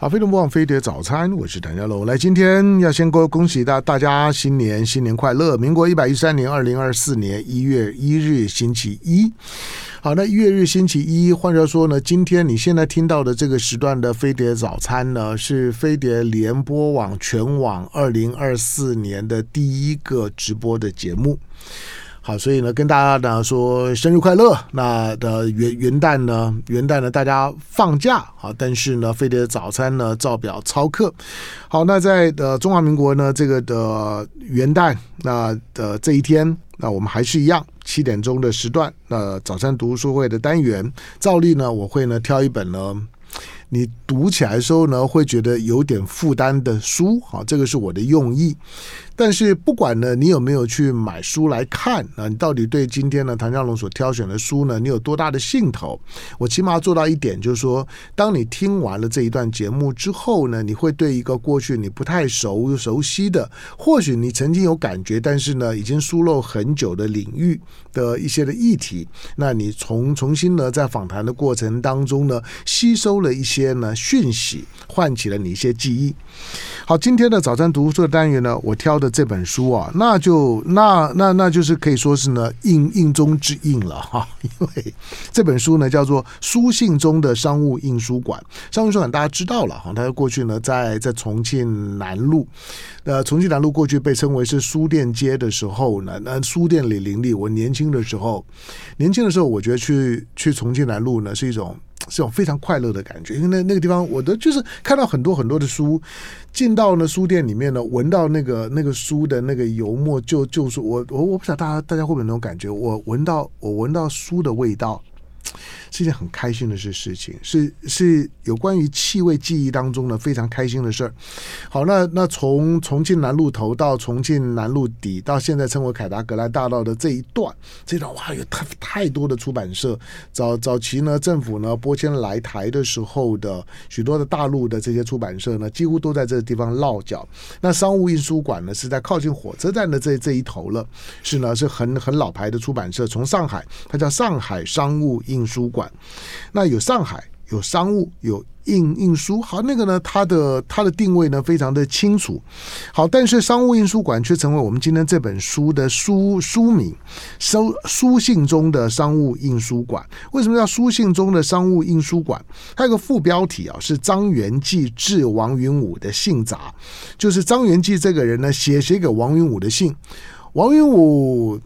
好，飞碟播放飞碟早餐，我是谭家龙。来，今天要先恭恭喜大大家新年新年快乐！民国一百一十三年二零二四年一月一日星期一。好，那一月日星期一，换句话说呢，今天你现在听到的这个时段的飞碟早餐呢，是飞碟联播网全网二零二四年的第一个直播的节目。好，所以呢，跟大家呢说生日快乐。那的元元旦呢，元旦呢，大家放假啊，但是呢，飞碟早餐呢照表操课。好，那在呃中华民国呢这个的元旦那的这一天，那我们还是一样七点钟的时段，那早餐读书会的单元，照例呢我会呢挑一本呢。你读起来的时候呢，会觉得有点负担的书，好，这个是我的用意。但是不管呢，你有没有去买书来看啊？你到底对今天呢谭家龙所挑选的书呢，你有多大的兴头？我起码要做到一点，就是说，当你听完了这一段节目之后呢，你会对一个过去你不太熟熟悉的，或许你曾经有感觉，但是呢已经疏漏很久的领域的一些的议题，那你重重新呢在访谈的过程当中呢，吸收了一。些呢讯息唤起了你一些记忆。好，今天的早餐读书的单元呢，我挑的这本书啊，那就那那那就是可以说是呢印印中之印了哈，因为这本书呢叫做《书信中的商务印书馆》。商务印书馆大家知道了哈，它过去呢在在重庆南路，呃，重庆南路过去被称为是书店街的时候呢，那书店里林立。我年轻的时候，年轻的时候，我觉得去去重庆南路呢是一种。是种非常快乐的感觉，因为那那个地方，我的就是看到很多很多的书，进到呢书店里面呢，闻到那个那个书的那个油墨，就就是我我我不晓得大家大家会不会有那种感觉，我闻到我闻到书的味道。是一件很开心的事事情，是是有关于气味记忆当中的非常开心的事儿。好，那那从重庆南路头到重庆南路底，到现在称为凯达格兰大道的这一段，这段哇，有太太多的出版社。早早期呢，政府呢拨迁来台的时候的许多的大陆的这些出版社呢，几乎都在这个地方落脚。那商务印书馆呢，是在靠近火车站的这这一头了，是呢是很很老牌的出版社，从上海，它叫上海商务印书馆。那有上海，有商务，有印印书，好，那个呢，它的它的定位呢非常的清楚，好，但是商务印书馆却成为我们今天这本书的书书名，书书信中的商务印书馆。为什么叫书信中的商务印书馆？它有个副标题啊，是张元济致王云武的信札，就是张元济这个人呢写写给王云武的信，王云武。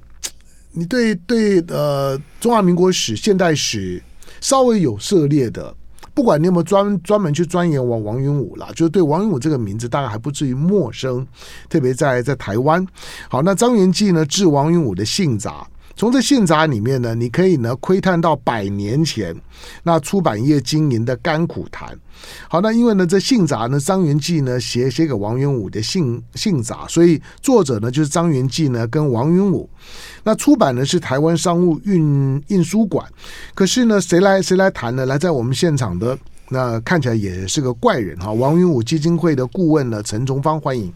你对对呃，中华民国史、现代史稍微有涉猎的，不管你有没有专专门去钻研王王云武啦，就是对王云武这个名字大概还不至于陌生，特别在在台湾。好，那张元济呢治王云武的信札。从这信札里面呢，你可以呢窥探到百年前那出版业经营的甘苦谈。好，那因为呢这信札呢张元济呢写写给王云武的信信札，所以作者呢就是张元济呢跟王云武。那出版呢是台湾商务运印书馆。可是呢谁来谁来谈呢？来在我们现场的那看起来也是个怪人哈，王云武基金会的顾问呢陈崇芳，欢迎。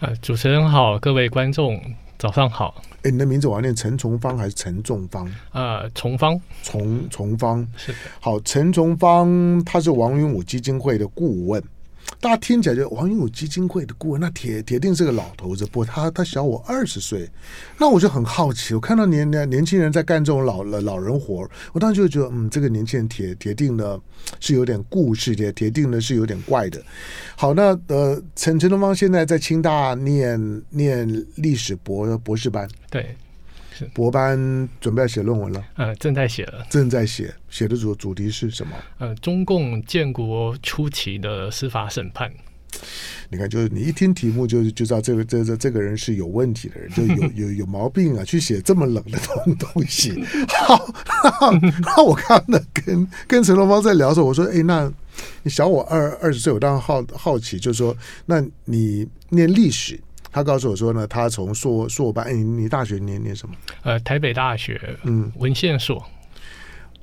呃，主持人好，各位观众早上好。哎，你的名字我要念陈崇芳还是陈仲方？呃，崇芳，崇崇芳是。好，陈崇芳他是王云武基金会的顾问。大家听起来就王云武基金会的顾问，那铁铁定是个老头子。不过他他小我二十岁，那我就很好奇。我看到年年年轻人在干这种老老老人活，我当时就觉得，嗯，这个年轻人铁铁定的是有点故事的，铁定的是有点怪的。好，那呃，陈陈东方现在在清大念念历史博博士班，对。博班准备要写论文了，呃，正在写了，正在写，写的主主题是什么？呃，中共建国初期的司法审判。你看，就是你一听题目就就知道这个这这这个人是有问题的人，就有 有有毛病啊，去写这么冷的东东西。好，那我刚刚跟跟陈龙芳在聊的时候，我说，哎，那你小我二二十岁，我当然好好奇，就是说，那你念历史？他告诉我说呢，他从硕硕班，哎，你大学念念什么？呃，台北大学，嗯，文献所。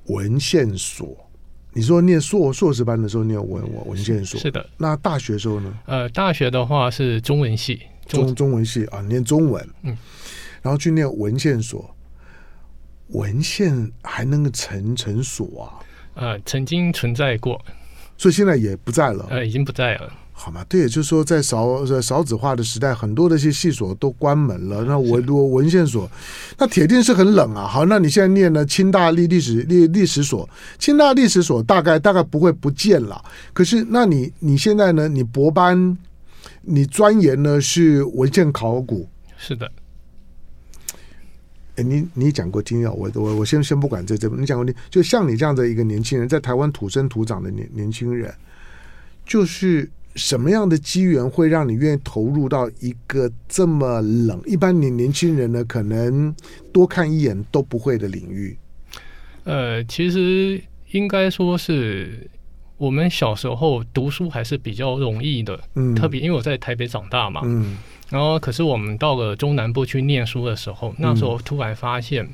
文献所，你说念硕硕士班的时候念文文文献所，是的。那大学时候呢？呃，大学的话是中文系，中中文系啊，念中文，嗯，然后去念文献所，文献还能够成成所啊？呃，曾经存在过。所以现在也不在了。呃，已经不在了。好吗，对，也就是说，在少少子化的时代，很多的一些系所都关门了。那我我文献所，那铁定是很冷啊。好，那你现在念了清大历历史历历史所，清大历史所大概大概不会不见了。可是，那你你现在呢？你博班，你钻研呢是文献考古？是的。哎，你你讲过听啊，我我我先先不管这这，你讲过你就像你这样的一个年轻人，在台湾土生土长的年年轻人，就是。什么样的机缘会让你愿意投入到一个这么冷？一般年年轻人呢，可能多看一眼都不会的领域。呃，其实应该说是我们小时候读书还是比较容易的，嗯，特别因为我在台北长大嘛，嗯，然后可是我们到了中南部去念书的时候，那时候突然发现，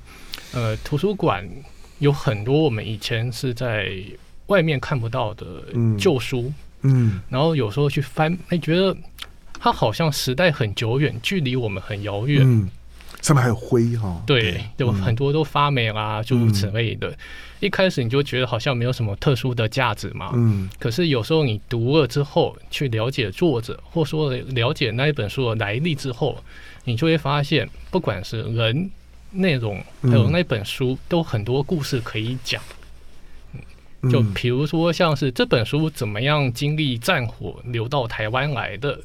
呃，图书馆有很多我们以前是在外面看不到的旧书。嗯，然后有时候去翻，哎，觉得它好像时代很久远，距离我们很遥远。嗯，上面还有灰哈、哦。对，有很多都发霉啦，诸如此类的。一开始你就觉得好像没有什么特殊的价值嘛。嗯。可是有时候你读了之后，去了解作者，或说了解那一本书的来历之后，你就会发现，不管是人、内容，还有那本书，都很多故事可以讲。就比如说，像是这本书怎么样经历战火流到台湾来的，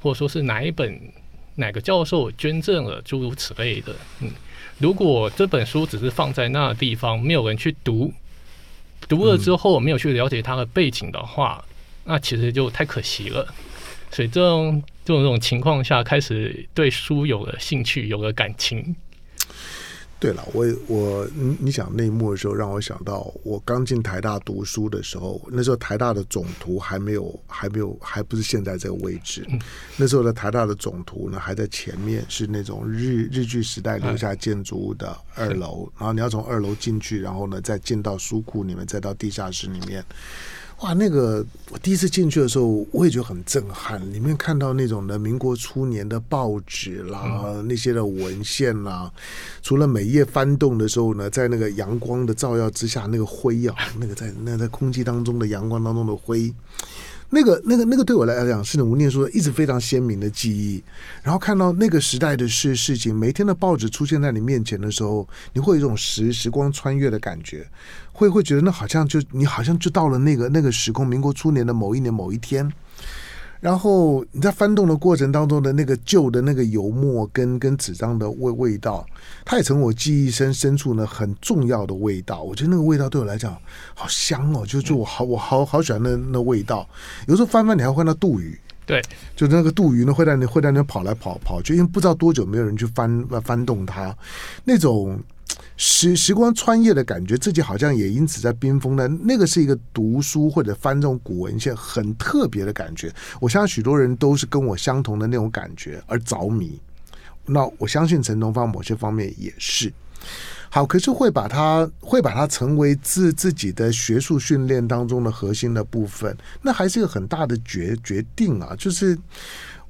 或者说是哪一本哪个教授捐赠了，诸如此类的。嗯，如果这本书只是放在那地方，没有人去读，读了之后没有去了解它的背景的话，那其实就太可惜了。所以这种这种情况下，开始对书有了兴趣，有了感情。对了，我我你你讲内幕的时候，让我想到我刚进台大读书的时候，那时候台大的总图还没有还没有还不是现在这个位置，那时候的台大的总图呢还在前面，是那种日日据时代留下建筑物的二楼，然后你要从二楼进去，然后呢再进到书库里面，再到地下室里面。哇，那个我第一次进去的时候，我也觉得很震撼。里面看到那种的民国初年的报纸啦，嗯、那些的文献啦，除了每页翻动的时候呢，在那个阳光的照耀之下，那个灰啊，那个在那在空气当中的阳光当中的灰。那个、那个、那个，对我来讲是我念书一直非常鲜明的记忆。然后看到那个时代的事事情，每天的报纸出现在你面前的时候，你会有一种时时光穿越的感觉，会会觉得那好像就你好像就到了那个那个时空，民国初年的某一年某一天。然后你在翻动的过程当中的那个旧的那个油墨跟跟纸张的味味道，它也成我记忆深深处呢很重要的味道。我觉得那个味道对我来讲好香哦，就就我好我好好喜欢那那味道。有时候翻翻你还会看到杜鱼，对，就那个杜鱼呢会在那会在那跑来跑跑，就因为不知道多久没有人去翻翻动它，那种。时时光穿越的感觉，自己好像也因此在冰封的。那个是一个读书或者翻这种古文献很特别的感觉。我相信许多人都是跟我相同的那种感觉而着迷。那我相信陈东方某些方面也是。好，可是会把它会把它成为自自己的学术训练当中的核心的部分，那还是一个很大的决决定啊。就是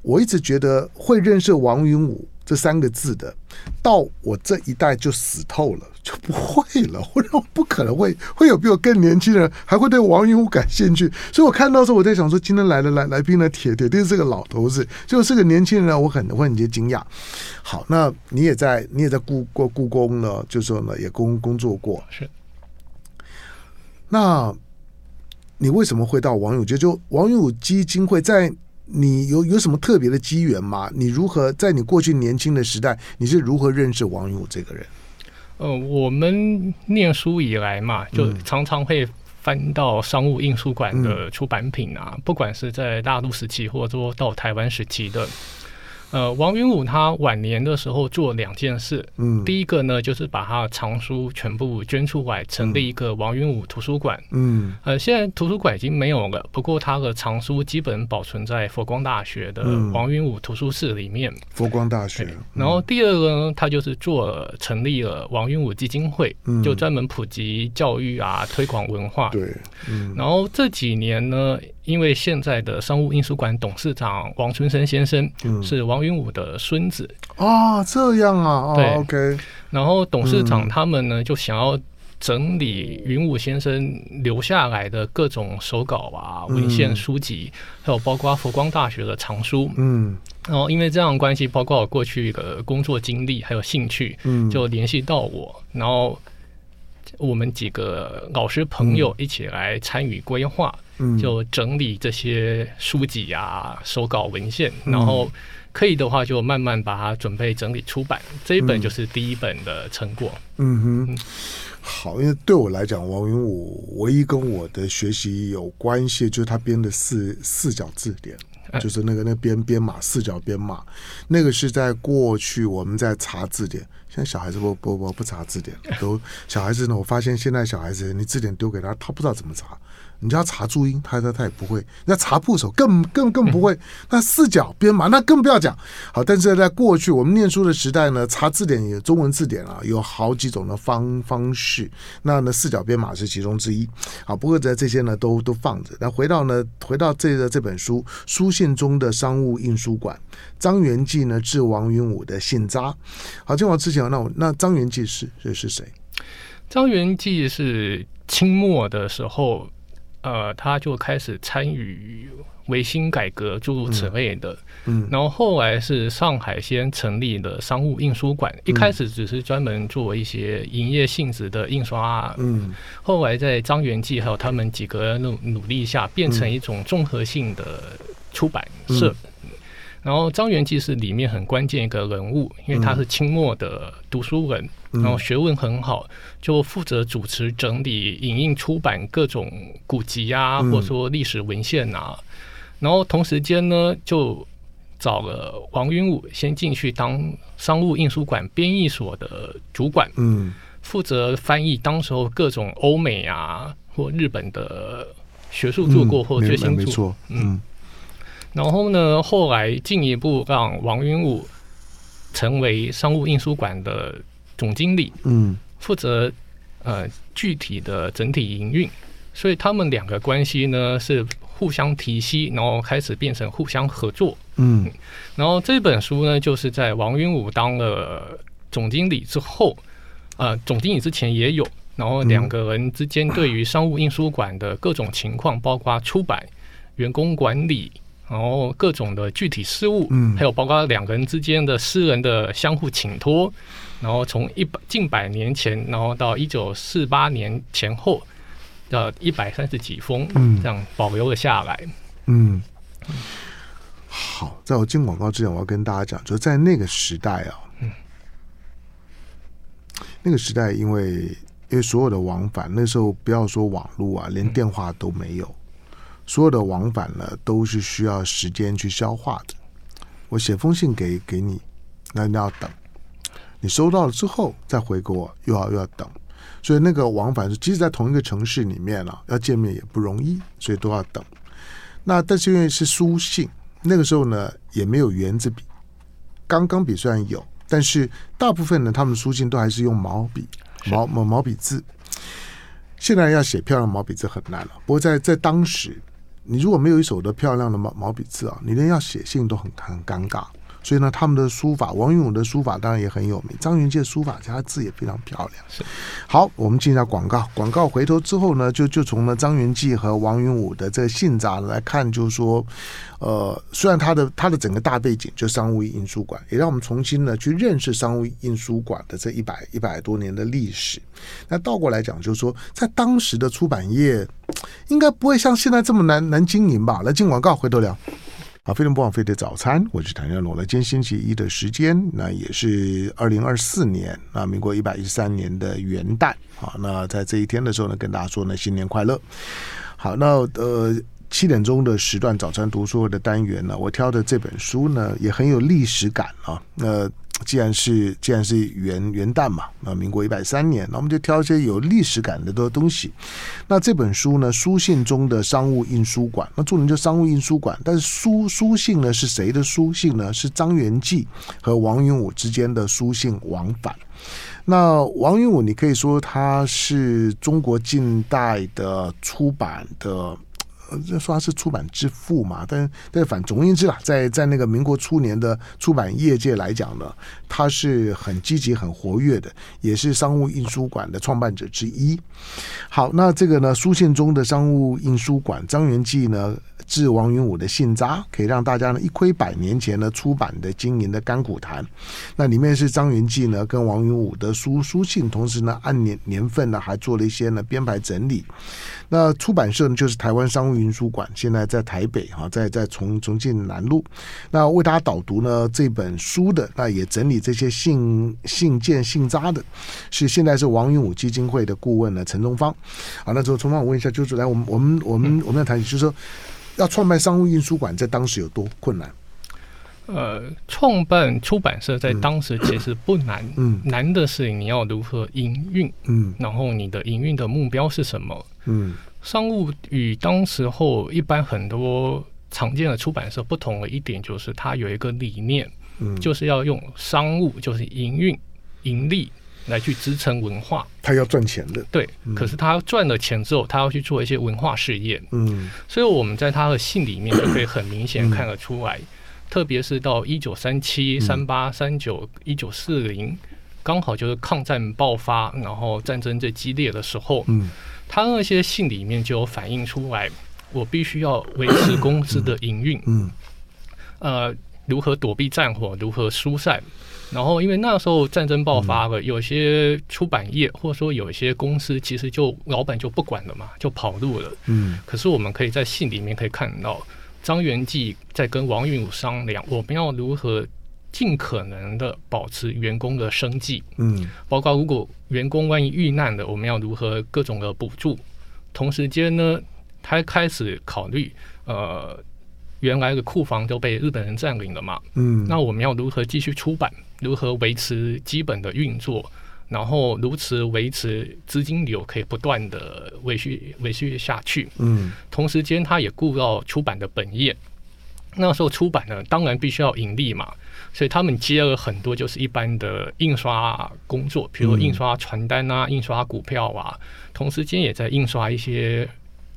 我一直觉得会认识王云武。这三个字的，到我这一代就死透了，就不会了。或者不可能会会有比我更年轻的人还会对王云武感兴趣。所以我看到的时候，我在想说，今天来的来来宾呢，铁铁定是个老头子，就是个年轻人，我很会很惊讶。好，那你也在你也在故过故宫呢，就说呢也工工作过。是。那你为什么会到王永杰？就就王永武基金会在。你有有什么特别的机缘吗？你如何在你过去年轻的时代，你是如何认识王云武这个人？呃，我们念书以来嘛，就常常会翻到商务印书馆的出版品啊，嗯、不管是在大陆时期，或者说到台湾时期的。呃，王云武他晚年的时候做两件事，嗯，第一个呢就是把他的藏书全部捐出来，成立一个王云武图书馆，嗯，呃，现在图书馆已经没有了，不过他的藏书基本保存在佛光大学的王云武图书室里面。佛光大学。然后第二个呢，他就是做成立了王云武基金会，就专门普及教育啊，推广文化。对，嗯。然后这几年呢，因为现在的商务印书馆董事长王春生先生是王云武的孙子。啊，这样啊，对，OK。然后董事长他们呢就想要整理云武先生留下来的各种手稿啊、文献书籍，嗯、还有包括佛光大学的藏书。嗯，然后因为这样的关系，包括我过去的工作经历还有兴趣，嗯，就联系到我，然后我们几个老师朋友一起来参与规划，嗯，就整理这些书籍啊、手稿文献，然后。可以的话，就慢慢把它准备整理出版。这一本就是第一本的成果。嗯哼，好，因为对我来讲，王云武唯一跟我的学习有关系，就是他编的四四角字典，就是那个那编编码四角编码，那个是在过去我们在查字典。现在小孩子不不不不查字典，都小孩子呢，我发现现在小孩子，你字典丢给他，他不知道怎么查。你叫他查注音，他他他也不会。那查部首更更更不会。那四角编码那更不要讲。好，但是在过去我们念书的时代呢，查字典也中文字典啊，有好几种的方方式。那呢，四角编码是其中之一。好，不过在这些呢都都放着。那回到呢，回到这个这本书《书信中的商务印书馆》，张元济呢致王云武的信札。好，进往之前，那我那张元济是这是谁？张元济是清末的时候。呃，他就开始参与维新改革，诸如此类的。嗯，然后后来是上海先成立了商务印书馆，一开始只是专门做一些营业性质的印刷。嗯，后来在张元济还有他们几个人努努力下，变成一种综合性的出版社。然后张元济是里面很关键一个人物，因为他是清末的读书人。然后学问很好，就负责主持整理、影印、出版各种古籍啊，或者说历史文献啊。然后同时间呢，就找了王云武先进去当商务印书馆编译所的主管，嗯，负责翻译当时候各种欧美啊或日本的学术著作或最新著作，嗯。然后呢，后来进一步让王云武成为商务印书馆的。总经理，嗯，负责呃具体的整体营运，所以他们两个关系呢是互相提携，然后开始变成互相合作，嗯，然后这本书呢就是在王云武当了总经理之后，呃，总经理之前也有，然后两个人之间对于商务印书馆的各种情况，包括出版、员工管理，然后各种的具体事务，嗯，还有包括两个人之间的私人的相互请托。然后从一百近百年前，然后到一九四八年前后，的一百三十几封，嗯。这样保留了下来。嗯，好，在我进广告之前，我要跟大家讲，就在那个时代啊，嗯，那个时代，因为因为所有的往返，那时候不要说网络啊，连电话都没有，所有的往返呢，都是需要时间去消化的。我写封信给给你，那你要等。你收到了之后再回给我，又要又要等，所以那个往返是，即使在同一个城市里面了，啊，要见面也不容易，所以都要等。那但是因为是书信，那个时候呢也没有圆子笔，钢钢笔虽然有，但是大部分呢他们书信都还是用毛笔，毛毛毛笔字。现在要写漂亮毛笔字很难了，不过在在当时，你如果没有一手的漂亮的毛毛笔字啊，你连要写信都很很尴尬。所以呢，他们的书法，王云武的书法当然也很有名。张元济的书法，他字也非常漂亮。是，好，我们进一下广告。广告回头之后呢，就就从呢张元济和王云武的这个信札来看，就是说，呃，虽然他的他的整个大背景就商务印书馆，也让我们重新呢去认识商务印书馆的这一百一百多年的历史。那倒过来讲，就是说，在当时的出版业，应该不会像现在这么难难经营吧？来进广告，回头聊。啊，飞龙不枉飞的早餐，我是谭家龙。那今天星期一的时间，那也是二零二四年，那民国一百一十三年的元旦。啊，那在这一天的时候呢，跟大家说呢，新年快乐。好，那呃七点钟的时段早餐读书的单元呢，我挑的这本书呢，也很有历史感啊。那既然是既然是元元旦嘛，那民国一百三年，那我们就挑一些有历史感的的东西。那这本书呢，书信中的商务印书馆，那著名就商务印书馆，但是书书信呢是谁的书信呢？是张元济和王云武之间的书信往返。那王云武，你可以说他是中国近代的出版的呃，说他是出版之父嘛，但但反总而言之啦，在在那个民国初年的出版业界来讲呢，他是很积极、很活跃的，也是商务印书馆的创办者之一。好，那这个呢，书信中的商务印书馆，张元济呢致王云武的信札，可以让大家呢一窥百年前呢出版的经营的甘苦谈。那里面是张元济呢跟王云武的书书信，同时呢按年年份呢还做了一些呢编排整理。那出版社呢，就是台湾商务印书馆，现在在台北哈，在在重重庆南路。那为大家导读呢这本书的，那也整理这些信信件信札的，是现在是王云武基金会的顾问呢陈宗芳。好，那之后陈方，我问一下，就是来我们我们我们我们要谈，就是说要创办商务印书馆，在当时有多困难？呃，创办出版社在当时其实不难，嗯，难的是你要如何营运，嗯，然后你的营运的目标是什么？嗯，商务与当时候一般很多常见的出版社不同的一点，就是它有一个理念，嗯，就是要用商务，就是营运、盈利来去支撑文化。他要赚钱的，对。可是他赚了钱之后，他要去做一些文化事业，嗯。所以我们在他的信里面就可以很明显看得出来。特别是到一九三七、三八、三九、一九四零，刚好就是抗战爆发，然后战争最激烈的时候，嗯，他那些信里面就有反映出来，我必须要维持公司的营运，嗯，呃，如何躲避战火，如何疏散，然后因为那时候战争爆发了，有些出版业或者说有一些公司，其实就老板就不管了嘛，就跑路了，嗯，可是我们可以在信里面可以看到。张元济在跟王云武商量，我们要如何尽可能的保持员工的生计，嗯，包括如果员工万一遇难了，我们要如何各种的补助。同时间呢，他开始考虑，呃，原来的库房都被日本人占领了嘛，嗯，那我们要如何继续出版，如何维持基本的运作？然后如此维持资金流可以不断的维续维续下去。嗯，同时间他也顾到出版的本业。那时候出版呢，当然必须要盈利嘛，所以他们接了很多就是一般的印刷工作，比如印刷传单啊、印刷股票啊。同时间也在印刷一些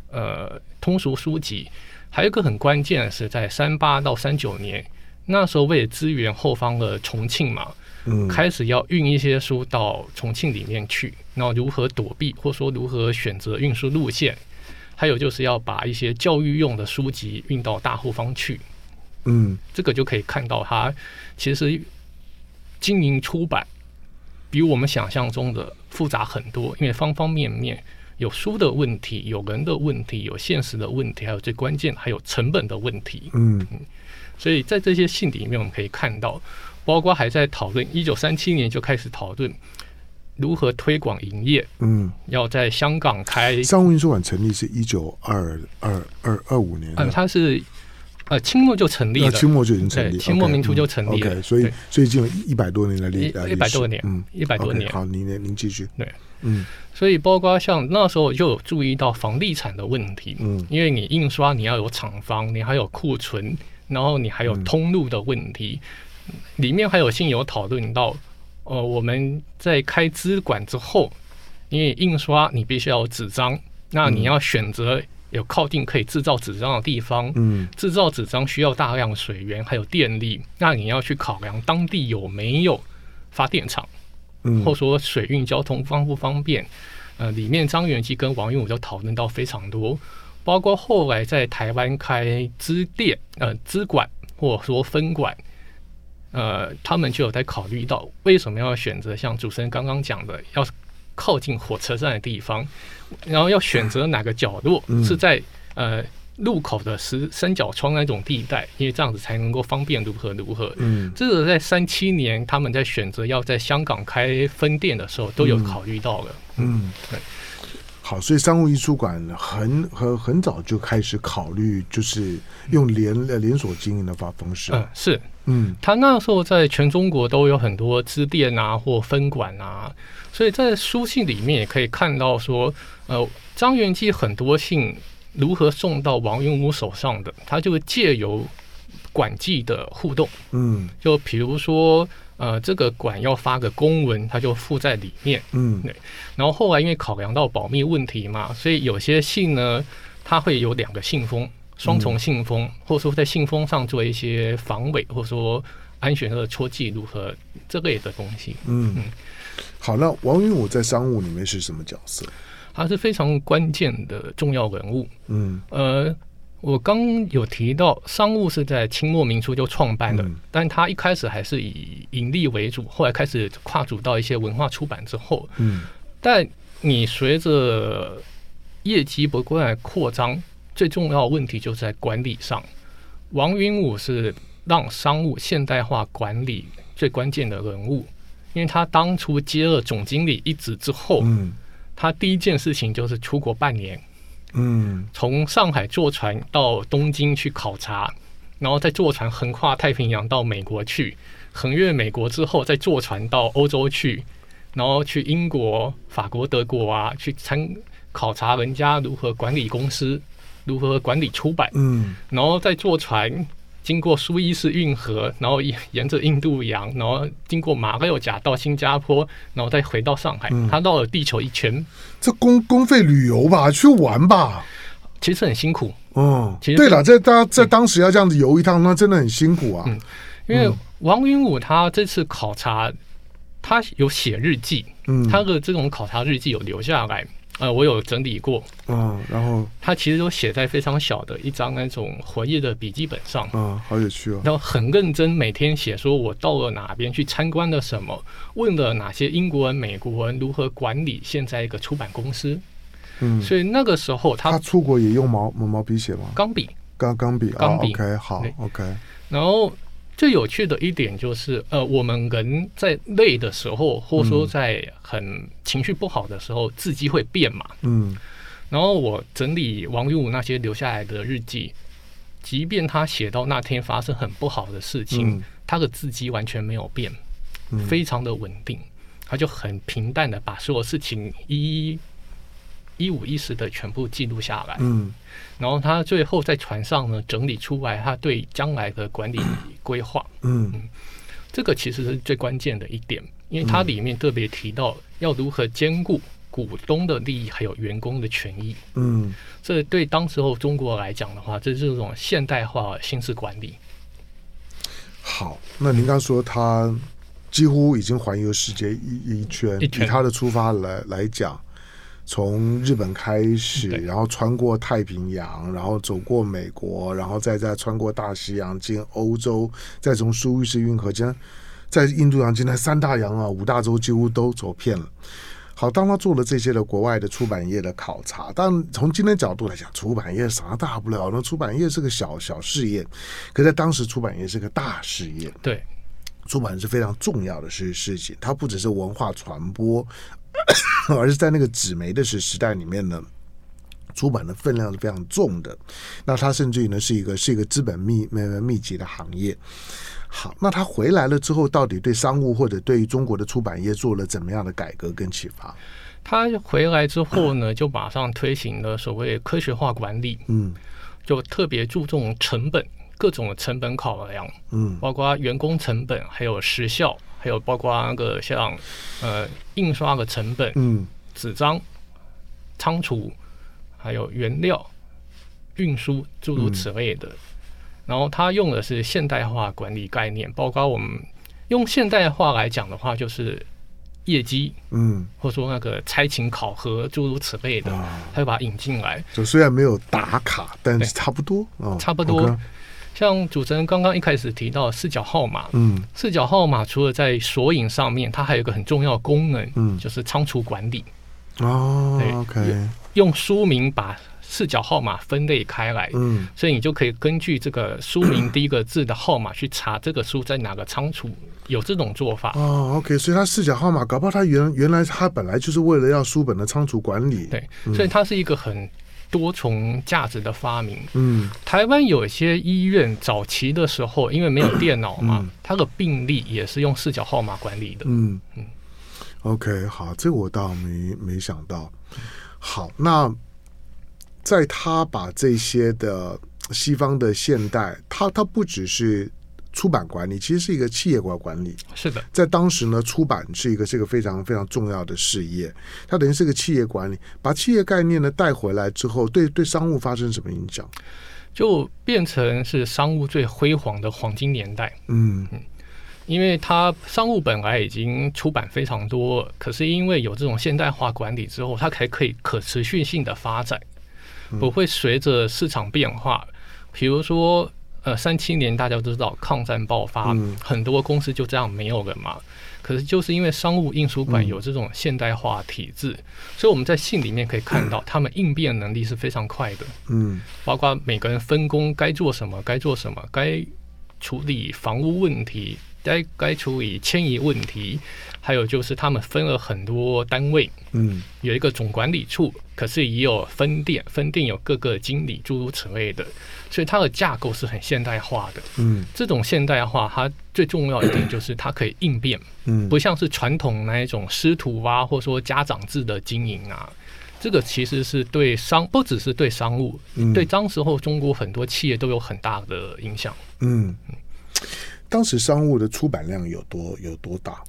呃通俗书籍。还有一个很关键的是，在三八到三九年，那时候为了支援后方的重庆嘛。开始要运一些书到重庆里面去，然后如何躲避，或者说如何选择运输路线，还有就是要把一些教育用的书籍运到大后方去。嗯，这个就可以看到，它其实经营出版比我们想象中的复杂很多，因为方方面面有书的问题，有人的问题，有现实的问题，还有最关键还有成本的问题。嗯，所以在这些信里面，我们可以看到。包括还在讨论，一九三七年就开始讨论如何推广营业。嗯，要在香港开商务印书馆成立是一九二二二二五年。嗯，它是呃清末就成立了，清末就已经成立，清末民初就成立了。所以所以就一百多年的历史，一百多年，嗯，一百多年。好，您您继续。对，嗯，所以包括像那时候就有注意到房地产的问题。嗯，因为你印刷你要有厂房，你还有库存，然后你还有通路的问题。嗯里面还有信有讨论到，呃，我们在开资管之后，因为印刷你必须要有纸张，那你要选择有靠近可以制造纸张的地方。嗯，制造纸张需要大量水源还有电力，那你要去考量当地有没有发电厂，嗯，或者说水运交通方不方便。呃，里面张元基跟王云武就讨论到非常多，包括后来在台湾开支店、呃支管或者说分管。呃，他们就有在考虑到为什么要选择像主持人刚刚讲的，要靠近火车站的地方，然后要选择哪个角落是在呃路口的十三角窗那种地带，因为这样子才能够方便如何如何。嗯，这个在三七年他们在选择要在香港开分店的时候都有考虑到了。嗯，对。好，所以商务印书馆很很很早就开始考虑，就是用连连锁经营的方方式。嗯，是。嗯，他那时候在全中国都有很多支店啊，或分馆啊，所以在书信里面也可以看到说，呃，张元济很多信如何送到王云武手上的，他就借由馆际的互动，嗯，就比如说，呃，这个馆要发个公文，它就附在里面，嗯，对，然后后来因为考量到保密问题嘛，所以有些信呢。它会有两个信封，双重信封，嗯、或者说在信封上做一些防伪，或者说安全的戳记录和这类的东西。嗯，嗯好，那王云武在商务里面是什么角色？他是非常关键的重要人物。嗯，呃，我刚有提到商务是在清末民初就创办的，嗯、但他一开始还是以盈利为主，后来开始跨足到一些文化出版之后，嗯，但你随着业绩不断扩张，最重要的问题就是在管理上。王云武是让商务现代化管理最关键的人物，因为他当初接了总经理一职之后，嗯，他第一件事情就是出国半年，嗯，从上海坐船到东京去考察，然后再坐船横跨太平洋到美国去，横越美国之后再坐船到欧洲去，然后去英国、法国、德国啊去参。考察人家如何管理公司，如何管理出版，嗯，然后再坐船经过苏伊士运河，然后沿着印度洋，然后经过马六甲到新加坡，然后再回到上海。嗯、他绕了地球一圈，这公公费旅游吧，去玩吧，其实很辛苦。嗯，其实对了，在当在当时要这样子游一趟，那真的很辛苦啊。嗯，因为王云武他这次考察，他有写日记，嗯，他的这种考察日记有留下来。呃，我有整理过，嗯，然后他其实都写在非常小的一张那种活页的笔记本上，嗯，好有趣哦。然后很认真，每天写说我到了哪边去参观了什么，问了哪些英国人、美国人如何管理现在一个出版公司，嗯，所以那个时候他他出国也用毛毛毛笔写吗？钢笔，钢钢笔，钢笔，OK，好，OK。然后。最有趣的一点就是，呃，我们人在累的时候，或者说在很情绪不好的时候，字迹会变嘛。嗯。然后我整理王玉武那些留下来的日记，即便他写到那天发生很不好的事情，他的字迹完全没有变，非常的稳定。他就很平淡的把所有事情一一一五一十的全部记录下来。嗯。然后他最后在船上呢，整理出来他对将来的管理规划。嗯，这个其实是最关键的一点，因为它里面特别提到要如何兼顾股东的利益还有员工的权益。嗯，这对当时候中国来讲的话，这是这种现代化新式管理。好，那您刚说他几乎已经环游世界一一圈，以他的出发来来讲。从日本开始，然后穿过太平洋，然后走过美国，然后再再穿过大西洋进欧洲，再从苏伊士运河，经在印度洋，今天三大洋啊，五大洲几乎都走遍了。好，当他做了这些的国外的出版业的考察，但从今天角度来讲，出版业啥大不了？那出版业是个小小事业，可在当时出版业是个大事业。对，出版是非常重要的事事情，它不只是文化传播。而是在那个纸媒的时时代里面呢，出版的分量是非常重的。那它甚至于呢是一个是一个资本密密密集的行业。好，那他回来了之后，到底对商务或者对于中国的出版业做了怎么样的改革跟启发？他回来之后呢，就马上推行了所谓科学化管理。嗯，就特别注重成本，各种成本考量。嗯，包括员工成本，还有时效。还有包括那个像呃印刷的成本，嗯，纸张、仓储，还有原料、运输诸如此类的。然后他用的是现代化管理概念，包括我们用现代化来讲的话，就是业绩，嗯，或者说那个差勤考核诸如此类的，他就把它引进来。就虽然没有打卡，但是差不多，差不多。像主持人刚刚一开始提到视角号码，嗯，视角号码除了在索引上面，它还有一个很重要的功能，嗯，就是仓储管理。哦，OK，用书名把视角号码分类开来，嗯，所以你就可以根据这个书名第一个字的号码去查这个书在哪个仓储，有这种做法。哦，OK，所以它视角号码，搞不好它原原来它本来就是为了要书本的仓储管理，对，所以它是一个很。多重价值的发明。嗯，台湾有一些医院早期的时候，因为没有电脑嘛，嗯、它的病历也是用视角号码管理的。嗯嗯，OK，好，这我倒没没想到。好，那在他把这些的西方的现代，他他不只是出版管理，其实是一个企业管管理。是的，在当时呢，出版是一个是一个非常非常重要的事业，它等于是个企业管理，把企业概念呢带回来之后，对对商务发生什么影响？就变成是商务最辉煌的黄金年代。嗯嗯，因为它商务本来已经出版非常多，可是因为有这种现代化管理之后，它才可以可持续性的发展，不会随着市场变化。比如说，呃，三七年大家都知道抗战爆发，很多公司就这样没有了嘛。可是就是因为商务印书馆有这种现代化体制，嗯、所以我们在信里面可以看到，他们应变能力是非常快的。嗯，包括每个人分工该做什么，该做什么，该处理房屋问题，该该处理迁移问题，还有就是他们分了很多单位。嗯，有一个总管理处，可是也有分店，分店有各个经理，诸如此类的。所以它的架构是很现代化的，嗯，这种现代化它最重要一点就是它可以应变，嗯，不像是传统那一种师徒啊，或者说家长制的经营啊，这个其实是对商不只是对商务，嗯，对当时候中国很多企业都有很大的影响，嗯，当时商务的出版量有多有多大？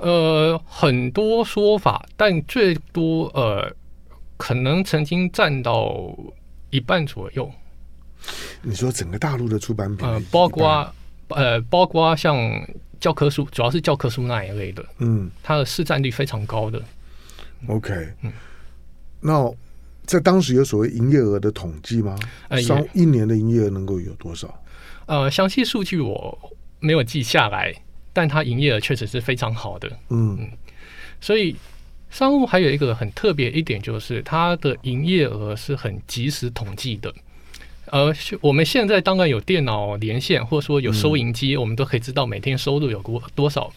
呃，很多说法，但最多呃，可能曾经占到一半左右。你说整个大陆的出版品，呃，包括呃，包括像教科书，主要是教科书那一类的，嗯，它的市占率非常高的。OK，嗯，那在当时有所谓营业额的统计吗？呃，上一年的营业额能够有多少？呃，详细数据我没有记下来，但它营业额确实是非常好的。嗯嗯，所以商务还有一个很特别一点，就是它的营业额是很及时统计的。呃，我们现在当然有电脑连线，或者说有收银机，嗯，我们都可以知道每天收入有多多少。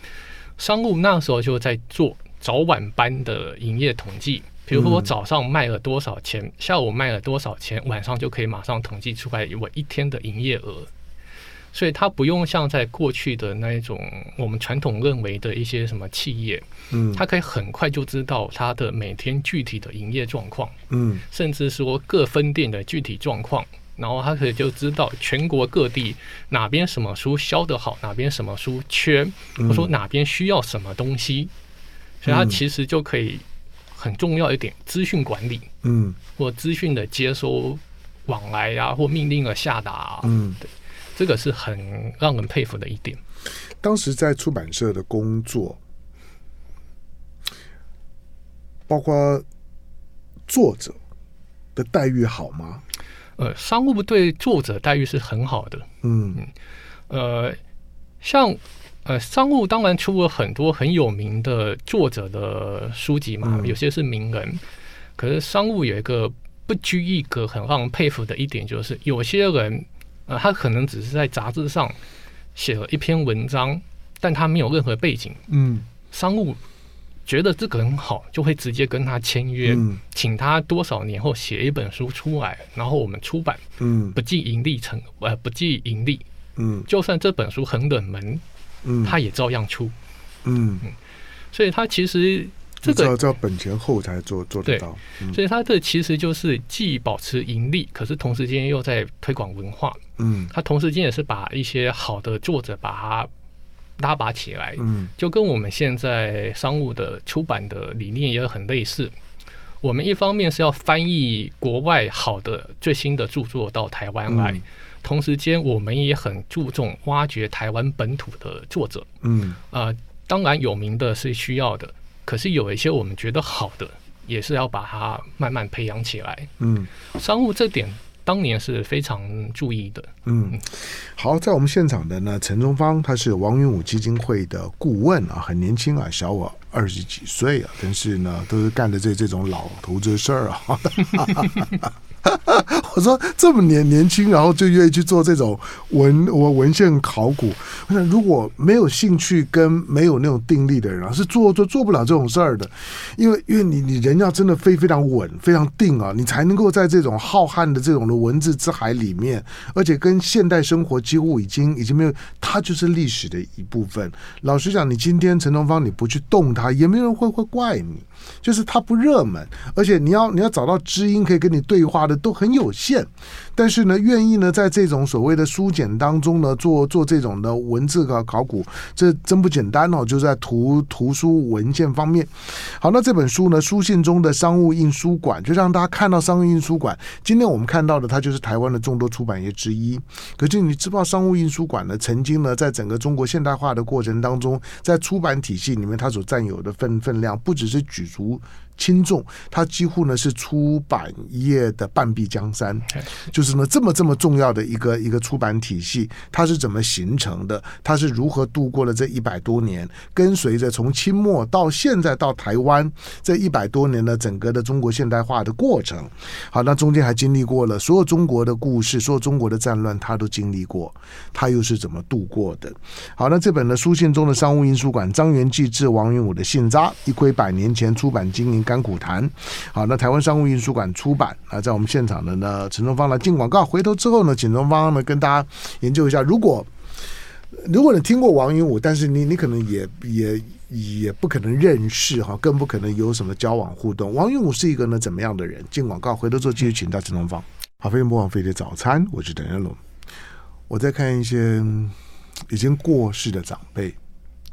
商务那时候就在做早晚班的营业统计，比如说我早上卖了多少钱，嗯，下午卖了多少钱，晚上就可以马上统计出来我一天的营业额。所以它不用像在过去的那一种我们传统认为的一些什么企业，嗯，它可以很快就知道它的每天具体的营业状况，嗯，甚至说各分店的具体状况。然后他可以就知道全国各地哪边什么书销得好，哪边什么书缺，或者说哪边需要什么东西，所以他其实就可以很重要一点资讯管理，嗯，或资讯的接收往来呀、啊，或命令的下达，嗯，对，这个是很让人佩服的一点。当时在出版社的工作，包括作者的待遇好吗？呃，商务部对作者待遇是很好的。嗯嗯，呃，像呃，商务当然出了很多很有名的作者的书籍嘛，嗯、有些是名人。可是商务有一个不拘一格、很让人佩服的一点，就是有些人，呃，他可能只是在杂志上写了一篇文章，但他没有任何背景。嗯，商务。觉得这个很好，就会直接跟他签约，嗯，请他多少年后写一本书出来，然后我们出版，嗯，不计盈利成，呃，不计盈利，嗯，就算这本书很冷门，嗯，他也照样出，嗯，嗯，所以他其实这个叫本钱后才做做得到，嗯，所以他这其实就是既保持盈利，可是同时间又在推广文化，嗯，他同时间也是把一些好的作者把它。拉拔起来，嗯，就跟我们现在商务的出版的理念也很类似。我们一方面是要翻译国外好的最新的著作到台湾来，同时间我们也很注重挖掘台湾本土的作者。嗯，呃，当然有名的是需要的，可是有一些我们觉得好的，也是要把它慢慢培养起来。嗯，商务这点。当年是非常注意的。嗯，好，在我们现场的呢，陈忠方他是王云武基金会的顾问啊，很年轻啊，小我二十几岁啊，但是呢，都是干的这这种老头子事儿啊。我说这么年年轻，然后就愿意去做这种文文文献考古。我想如果没有兴趣跟没有那种定力的人啊，是做做做不了这种事儿的。因为因为你你人要真的非非常稳非常定啊，你才能够在这种浩瀚的这种的文字之海里面，而且跟现代生活几乎已经已经没有，它就是历史的一部分。老实讲，你今天陈东方你不去动它，也没有人会会怪你。就是它不热门，而且你要你要找到知音可以跟你对话的都很有限。但是呢，愿意呢在这种所谓的书简当中呢做做这种的文字的考古，这真不简单哦。就在图图书文件方面，好，那这本书呢，书信中的商务印书馆，就让大家看到商务印书馆。今天我们看到的，它就是台湾的众多出版业之一。可是你知不知道，商务印书馆呢，曾经呢，在整个中国现代化的过程当中，在出版体系里面，它所占有的分分量，不只是举足轻重，它几乎呢是出版业的半壁江山，就是呢这么这么重要的一个一个出版体系，它是怎么形成的？它是如何度过了这一百多年？跟随着从清末到现在到台湾这一百多年的整个的中国现代化的过程，好，那中间还经历过了所有中国的故事，所有中国的战乱，他都经历过，他又是怎么度过的？好，那这本呢书信中的商务印书馆，张元济致王云武的信札，一窥百年前出版经营。甘苦谈，好，那台湾商务印书馆出版啊，在我们现场的呢，陈宗方来进广告，回头之后呢，请宗方呢跟大家研究一下，如果如果你听过王云武，但是你你可能也也也不可能认识哈，更不可能有什么交往互动。王云武是一个呢怎么样的人？进广告，回头之后继续请到陈宗方。好，飞碟魔王飞的早餐，我是邓元龙。我在看一些已经过世的长辈，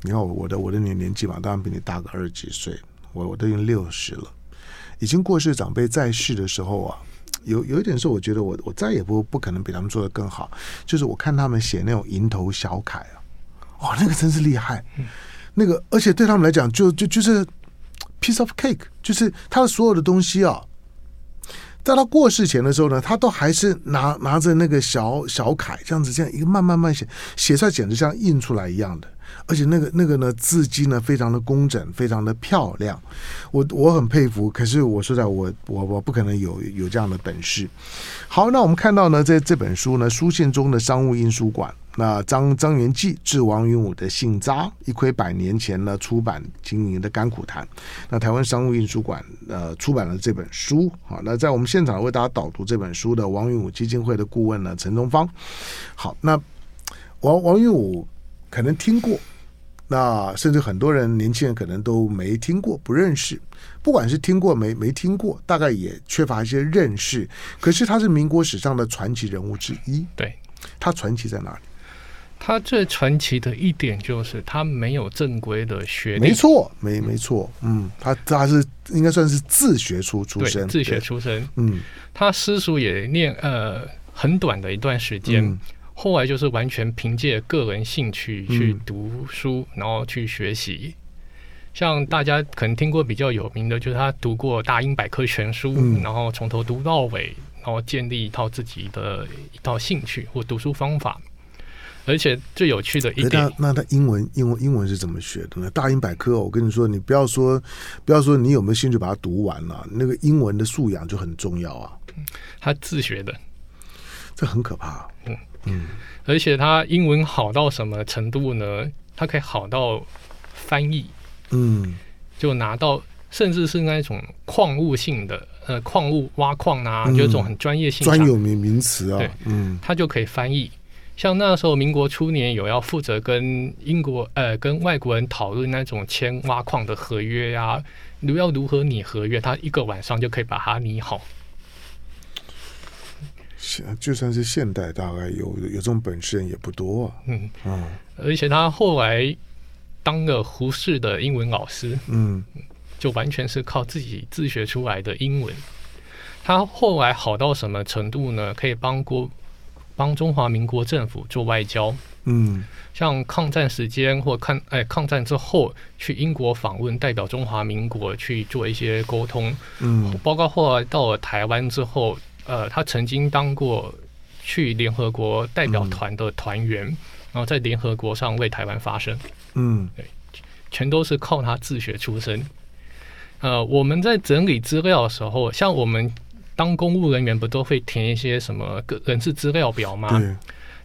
你看我的我的年年纪嘛，当然比你大个二十几岁。我我都已经六十了，已经过世长辈在世的时候啊，有有一点是我觉得我我再也不不可能比他们做的更好，就是我看他们写那种蝇头小楷啊，哦，那个真是厉害，那个而且对他们来讲就就就是 piece of cake，就是他的所有的东西啊，在他过世前的时候呢，他都还是拿拿着那个小小楷这样子这样一个慢慢慢写写出来，简直像印出来一样的。而且那个那个呢，字迹呢非常的工整，非常的漂亮，我我很佩服。可是我说在我我我不可能有有这样的本事。好，那我们看到呢，在这本书呢，书信中的商务印书馆，那张张元济致王云武的信札，一窥百年前呢出版经营的甘苦谈。那台湾商务印书馆呃出版了这本书。好，那在我们现场为大家导读这本书的王云武基金会的顾问呢陈东方。好，那王王云武。可能听过，那甚至很多人年轻人可能都没听过，不认识。不管是听过没没听过，大概也缺乏一些认识。可是他是民国史上的传奇人物之一。对，他传奇在哪里？他最传奇的一点就是他没有正规的学历。没错，没没错。嗯，他他是应该算是自学出出身，自学出身。嗯，他私塾也念呃很短的一段时间。嗯后来就是完全凭借个人兴趣去读书，嗯、然后去学习。像大家可能听过比较有名的，就是他读过《大英百科全书》，嗯，然后从头读到尾，然后建立一套自己的一套兴趣或读书方法。而且最有趣的一点，那那他英文英文英文是怎么学的呢？《大英百科》，我跟你说，你不要说不要说你有没有兴趣把它读完了，那个英文的素养就很重要啊。他自学的，这很可怕。嗯。嗯，而且他英文好到什么程度呢？他可以好到翻译，嗯，就拿到甚至是那种矿物性的，呃，矿物挖矿啊，嗯、就这种很专业性专有名名词啊，对，嗯，他就可以翻译。像那时候民国初年有要负责跟英国呃跟外国人讨论那种签挖矿的合约呀、啊，如要如何拟合约，他一个晚上就可以把它拟好。就算是现代，大概有有这种本事人也不多啊。嗯嗯，而且他后来当了胡适的英文老师，嗯，就完全是靠自己自学出来的英文。他后来好到什么程度呢？可以帮国帮中华民国政府做外交。嗯，像抗战时间或抗哎抗战之后去英国访问，代表中华民国去做一些沟通。嗯，包括后来到了台湾之后。呃，他曾经当过去联合国代表团的团员，嗯、然后在联合国上为台湾发声。嗯，对，全都是靠他自学出身。呃，我们在整理资料的时候，像我们当公务人员，不都会填一些什么个人事资料表吗？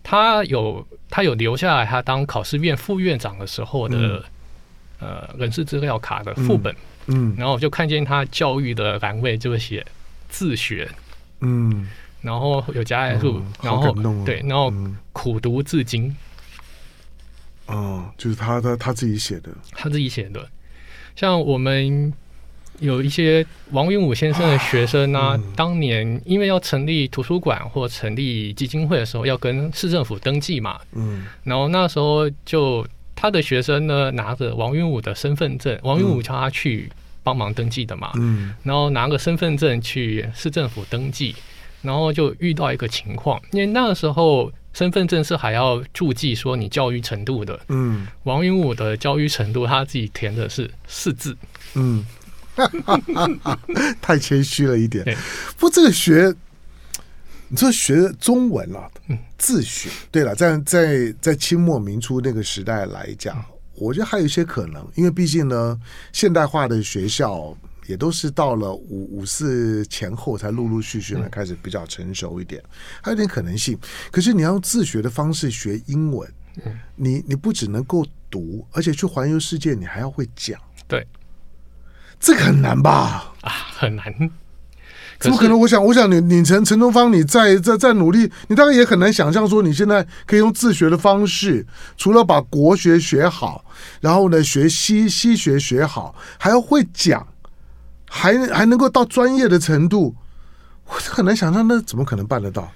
他有他有留下来，他当考试院副院长的时候的、嗯、呃人事资料卡的副本。嗯，然后我就看见他教育的栏位就写自学。嗯，然后有加载数，然后对，然后苦读至今。哦，就是他他他自己写的，他自己写的。像我们有一些王云武先生的学生呢、啊，当年因为要成立图书馆或成立基金会的时候，要跟市政府登记嘛。嗯。然后那时候就他的学生呢，拿着王云武的身份证，王云武叫他去帮忙登记的嘛。嗯。然后拿个身份证去市政府登记，然后就遇到一个情况，因为那个时候身份证是还要注记说你教育程度的。嗯。王云武的教育程度他自己填的是四字。嗯。太谦虚了一点。不，这个学，你说学中文啊，自学。对了，在在在清末民初那个时代来讲，我觉得还有一些可能，因为毕竟呢，现代化的学校也都是到了五五四前后才陆陆续续呢开始比较成熟一点，还有点可能性。可是你要用自学的方式学英文，你你不只能够读，而且去环游世界，你还要会讲。对。这个很难吧？啊，很难。怎么可能？我想，我想你，你陈陈东方，你再再再努力，你当然也很难想象说，你现在可以用自学的方式，除了把国学学好，然后呢，学西西学学好，还要会讲，还还能够到专业的程度，我很难想象，那怎么可能办得到？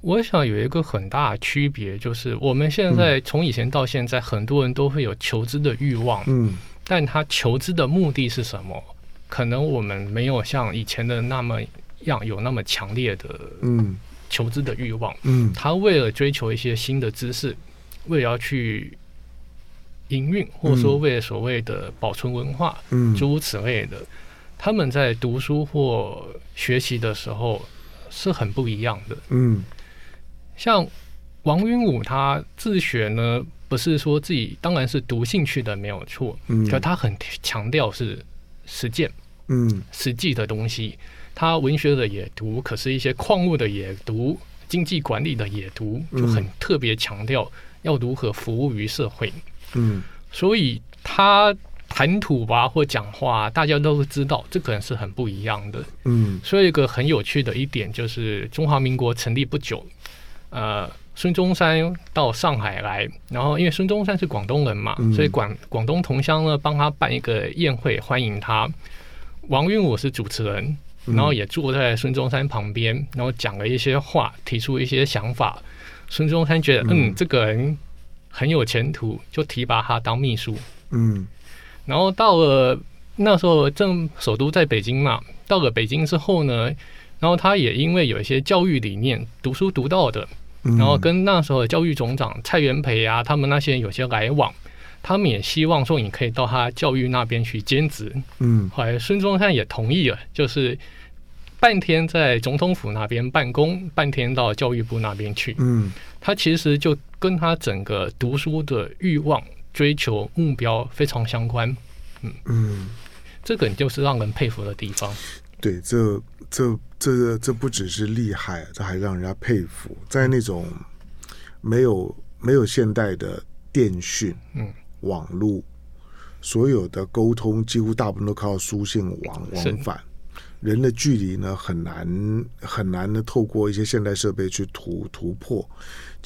我想有一个很大的区别，就是我们现在从以前到现在，很多人都会有求知的欲望。嗯。但他求知的目的是什么？可能我们没有像以前的那么样有那么强烈的嗯求知的欲望。嗯，他为了追求一些新的知识，为了要去营运，或者说为了所谓的保存文化，嗯，诸如此类的，他们在读书或学习的时候是很不一样的。嗯，像王云武他自学呢。不是说自己当然是读兴趣的没有错，嗯，可他很强调是实践，嗯，实际的东西。他文学的也读，可是一些矿物的也读，经济管理的也读，就很特别强调要如何服务于社会，嗯，所以他谈吐吧或讲话，大家都知道这可能是很不一样的，嗯。所以一个很有趣的一点就是，中华民国成立不久，呃。孙中山到上海来，然后因为孙中山是广东人嘛，嗯、所以广广东同乡呢帮他办一个宴会欢迎他。王云武是主持人，然后也坐在孙中山旁边，然后讲了一些话，提出一些想法。孙中山觉得嗯，嗯这个人很有前途，就提拔他当秘书。嗯，然后到了那时候正首都在北京嘛，到了北京之后呢，然后他也因为有一些教育理念，读书读到的。然后跟那时候的教育总长蔡元培啊，他们那些人有些来往，他们也希望说你可以到他教育那边去兼职。嗯，后来孙中山也同意了，就是半天在总统府那边办公，半天到教育部那边去。嗯，他其实就跟他整个读书的欲望、追求目标非常相关。嗯嗯，这个就是让人佩服的地方。对，这这。这这不只是厉害，这还让人家佩服。在那种没有没有现代的电讯、嗯，网络，所有的沟通几乎大部分都靠书信往往返，人的距离呢很难很难的透过一些现代设备去突突破。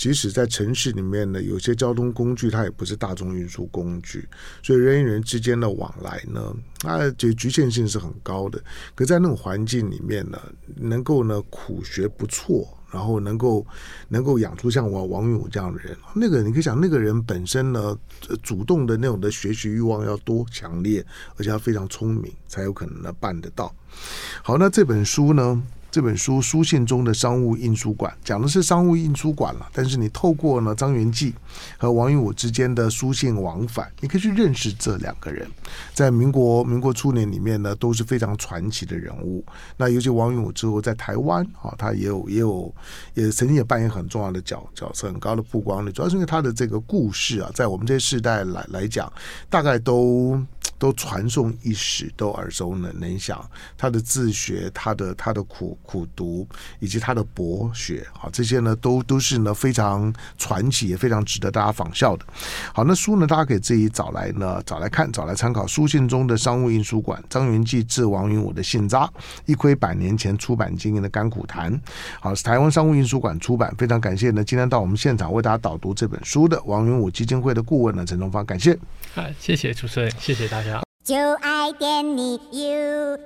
即使在城市里面呢，有些交通工具它也不是大众运输工具，所以人与人之间的往来呢，它就局限性是很高的。可在那种环境里面呢，能够呢苦学不错，然后能够能够养出像王王勇这样的人，那个你可以想，那个人本身呢，主动的那种的学习欲望要多强烈，而且要非常聪明，才有可能呢办得到。好，那这本书呢？这本书《书信中的商务印书馆》讲的是商务印书馆了，但是你透过呢张元济和王云武之间的书信往返，你可以去认识这两个人，在民国民国初年里面呢都是非常传奇的人物。那尤其王云武之后在台湾啊，他也有也有也曾经也扮演很重要的角角色，很高的曝光率，主要是因为他的这个故事啊，在我们这些世代来来讲，大概都。都传颂一时，都耳熟能能详。他的自学，他的他的苦苦读，以及他的博学，啊，这些呢，都都是呢非常传奇，也非常值得大家仿效的。好，那书呢，大家可以自己找来呢，找来看，找来参考。书信中的商务印书馆，张元济致王云武的信札，一窥百年前出版经验的甘苦谈。好，是台湾商务印书馆出版，非常感谢呢，今天到我们现场为大家导读这本书的王云武基金会的顾问呢陈东方，感谢。啊，谢谢主持人，谢谢大家。就爱点你 UFO。